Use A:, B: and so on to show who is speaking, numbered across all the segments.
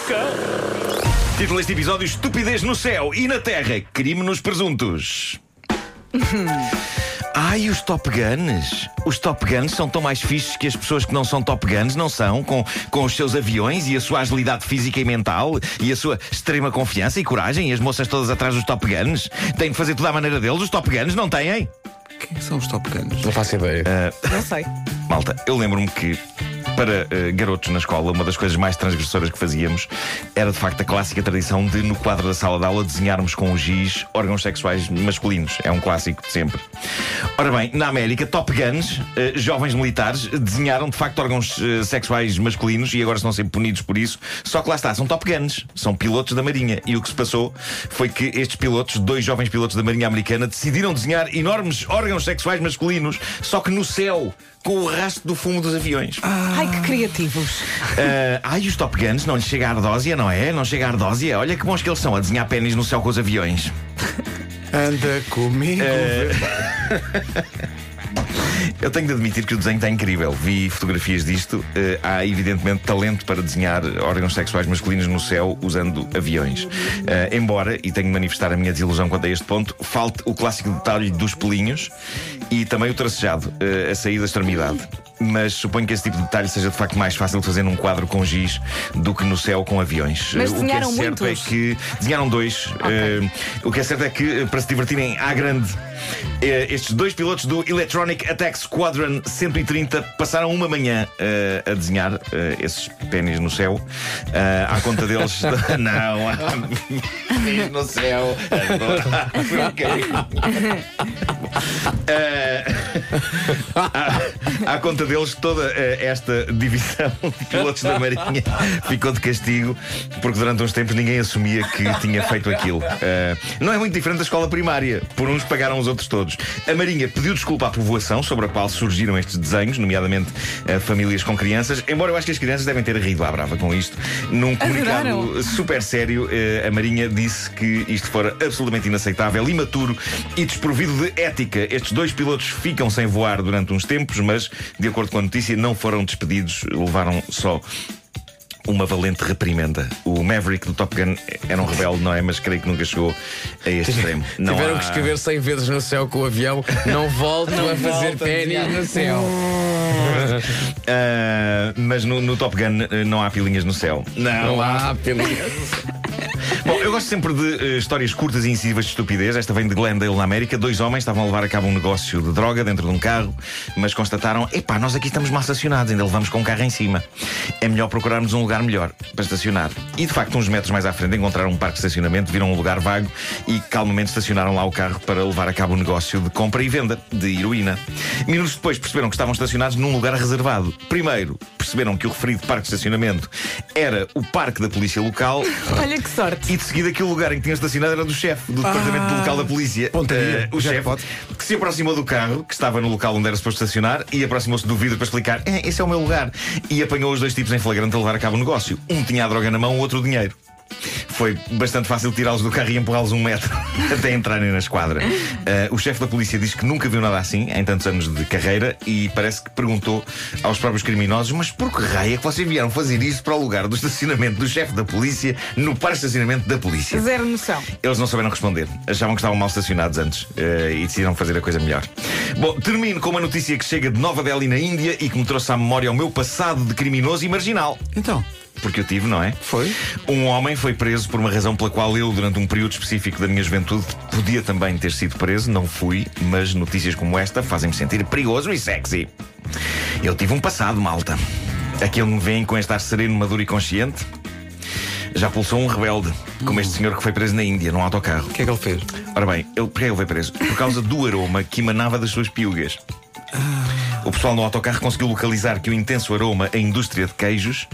A: boca.
B: Título deste episódio: Estupidez no céu e na terra, crime nos presuntos. Ai, os Top Guns. Os Top Guns são tão mais fixes que as pessoas que não são Top Guns, não são? Com, com os seus aviões e a sua agilidade física e mental e a sua extrema confiança e coragem e as moças todas atrás dos Top Guns. Têm de fazer tudo à maneira deles. Os Top Guns não têm?
C: Quem são os Top Guns?
A: Não faço ideia.
D: Não sei.
B: Malta, eu lembro-me que para eh, garotos na escola, uma das coisas mais transgressoras que fazíamos era de facto a clássica tradição de, no quadro da sala de aula, desenharmos com o giz órgãos sexuais masculinos. É um clássico de sempre. Ora bem, na América, Top Guns, eh, jovens militares, desenharam de facto órgãos eh, sexuais masculinos e agora estão ser punidos por isso. Só que lá está, são Top Guns, são pilotos da Marinha. E o que se passou foi que estes pilotos, dois jovens pilotos da Marinha Americana, decidiram desenhar enormes órgãos sexuais masculinos, só que no céu, com o rastro do fumo dos aviões.
D: Ai, que criativos.
B: Ah, ai, os Top Guns não lhes chega a ardósia, não é? Não chega a ardósia. Olha que bons que eles são a desenhar pênis no céu com os aviões.
C: Anda comigo.
B: Eu tenho de admitir que o desenho está incrível. Vi fotografias disto. Eh, há, evidentemente, talento para desenhar órgãos sexuais masculinos no céu usando aviões. Embora, e tenho de manifestar a minha desilusão quanto a este ponto, falte o clássico detalhe dos pelinhos e também o tracejado, eh, a sair da extremidade. Mas suponho que esse tipo de detalhe seja de facto mais fácil de fazer num quadro com giz do que no céu com aviões.
D: Mas
B: Eh, o que é certo
D: muitos?
B: é que desenharam dois. Eh, o que é certo é que, para se divertirem à grande, estes dois pilotos do Electronic Attack Squadron 130 passaram uma manhã eh, a desenhar eh, esses pênis no céu. Eh, à conta deles. não, há pênis no céu. Adoro. Eh, à, à conta deles, toda eh, esta divisão de pilotos da Marinha ficou de castigo porque durante uns tempos ninguém assumia que tinha feito aquilo. Eh, não é muito diferente da escola primária. Por uns pagaram os outros todos. A Marinha pediu desculpa à povoação sobre a qual surgiram estes desenhos, nomeadamente eh, famílias com crianças. Embora eu acho que as crianças devem ter rido à brava com isto. Num comunicado
D: Adoraram.
B: super sério, a Marinha disse que isto fora absolutamente inaceitável, imaturo e desprovido de ética. Estes dois pilotos ficam sem voar durante uns tempos, mas, de acordo com a notícia, não foram despedidos, levaram só. Uma valente reprimenda. O Maverick do Top Gun era um rebelde, não é? Mas creio que nunca chegou a este extremo. Não
A: Tiveram
B: há-
A: que escrever 100 vezes no céu com o avião. Não volto a fazer pênis no céu.
B: Ah, mas no, no Top Gun eh, não há pilinhas no céu.
A: Não há pênis.
B: Bom, eu gosto sempre de eh, histórias curtas e incisivas de estupidez. Esta vem de Glendale, na América. Dois homens estavam a levar a cabo um negócio de droga dentro de um carro, mas constataram: epá, nós aqui estamos mal estacionados, ainda levamos com o carro em cima. É melhor procurarmos um lugar melhor para estacionar. E de facto, uns metros mais à frente, encontraram um parque de estacionamento, viram um lugar vago e calmamente estacionaram lá o carro para levar a cabo o negócio de compra e venda de heroína. Minutos depois perceberam que estavam estacionados num lugar reservado. Primeiro, perceberam que o referido parque de estacionamento era o parque da polícia local.
D: Olha que sorte.
B: E de seguida aquele lugar em que tinha estacionado era do chefe do departamento local da polícia.
C: Pontaria.
B: Eh, o chefe
C: Jackpot.
B: que se aproximou do carro, que estava no local onde era suposto estacionar, e aproximou-se do vidro para explicar: "É, esse é o meu lugar. E apanhou os dois tipos em flagrante a levar a cabo o negócio. Um tinha a droga na mão, o outro o dinheiro. Foi bastante fácil tirá-los do carro e empurrá-los um metro até entrarem na esquadra. Eh, o chefe da polícia diz que nunca viu nada assim em tantos anos de carreira e parece que perguntou aos próprios criminosos: Mas por que raio é que vocês vieram fazer isso para o lugar do estacionamento do chefe da polícia no parque de estacionamento da polícia?
D: Zero noção.
B: Eles não souberam responder. Achavam que estavam mal estacionados antes eh, e decidiram fazer a coisa melhor. Bom, termino com uma notícia que chega de Nova Delhi, na Índia, e que me trouxe à memória o meu passado de criminoso e marginal.
C: Então,
B: Porque eu tive, não é?
C: foi?
B: Um homem foi preso por uma razão pela qual eu, durante um período específico da minha juventude, podia também ter sido preso. Não fui, mas notícias como esta fazem-me sentir perigoso e sexy. Eu tive um passado, malta. Aquele me vem com este ar sereno, maduro e consciente. Já pulsou um rebelde, como este senhor que foi preso na Índia, num autocarro.
C: O que é que ele fez?
B: Ora bem, ele, porquê ele foi preso? Por causa do aroma que emanava das suas piugas. O pessoal no autocarro conseguiu localizar que o intenso aroma a indústria de queijos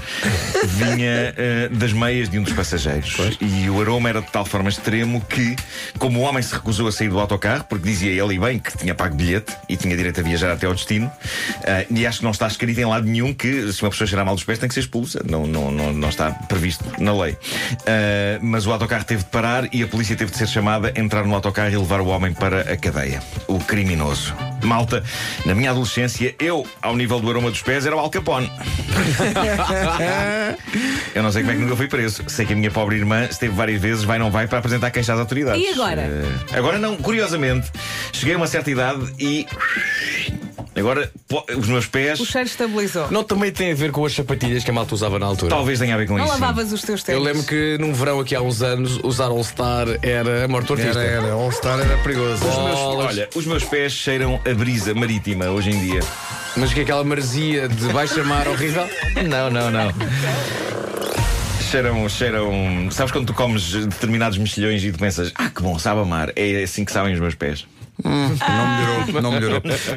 B: vinha eh, das meias de um dos passageiros. E o aroma era de tal forma extremo que, como o homem se recusou a sair do autocarro, porque dizia ele e bem que tinha pago bilhete e tinha direito a viajar até ao destino, eh, e acho que não está escrito em lado nenhum que se uma pessoa cheirar mal dos pés tem que ser expulsa. Não, não, não, não está previsto na lei. Eh, mas o autocarro teve de parar e a polícia teve de ser chamada, entrar no autocarro e levar o homem para a cadeia. O criminoso. Malta, na minha adolescência, eu, ao nível do aroma dos pés, era o Al Capone. eu não sei como é que nunca fui preso. Sei que a minha pobre irmã esteve várias vezes, vai não vai, para apresentar queixa às autoridades.
D: E agora?
B: Eh, agora não, curiosamente, cheguei a uma certa idade e. Agora, os meus pés.
D: O cheiro estabilizou.
A: Não também tem a ver com as sapatilhas que a malta usava na altura.
B: Talvez tenha a ver com
D: Não
B: isso. sim.
D: lavavas os teus
A: Eu
D: ténis.
A: lembro que num verão aqui há uns anos usar All Star era a morte artista.
C: Era, era. All Star era perigoso.
B: Os meus- olha, os meus pés cheiram a brisa marítima hoje em dia.
A: Mas que é aquela maresia de baixa mar horrível?
B: Não, não, não. Cheiram, cheiram. Sabes quando tu comes determinados mexilhões e tu pensas, ah, que bom, sabe amar. É assim que sabem os meus pés.
C: Não melhorou. Não melhorou.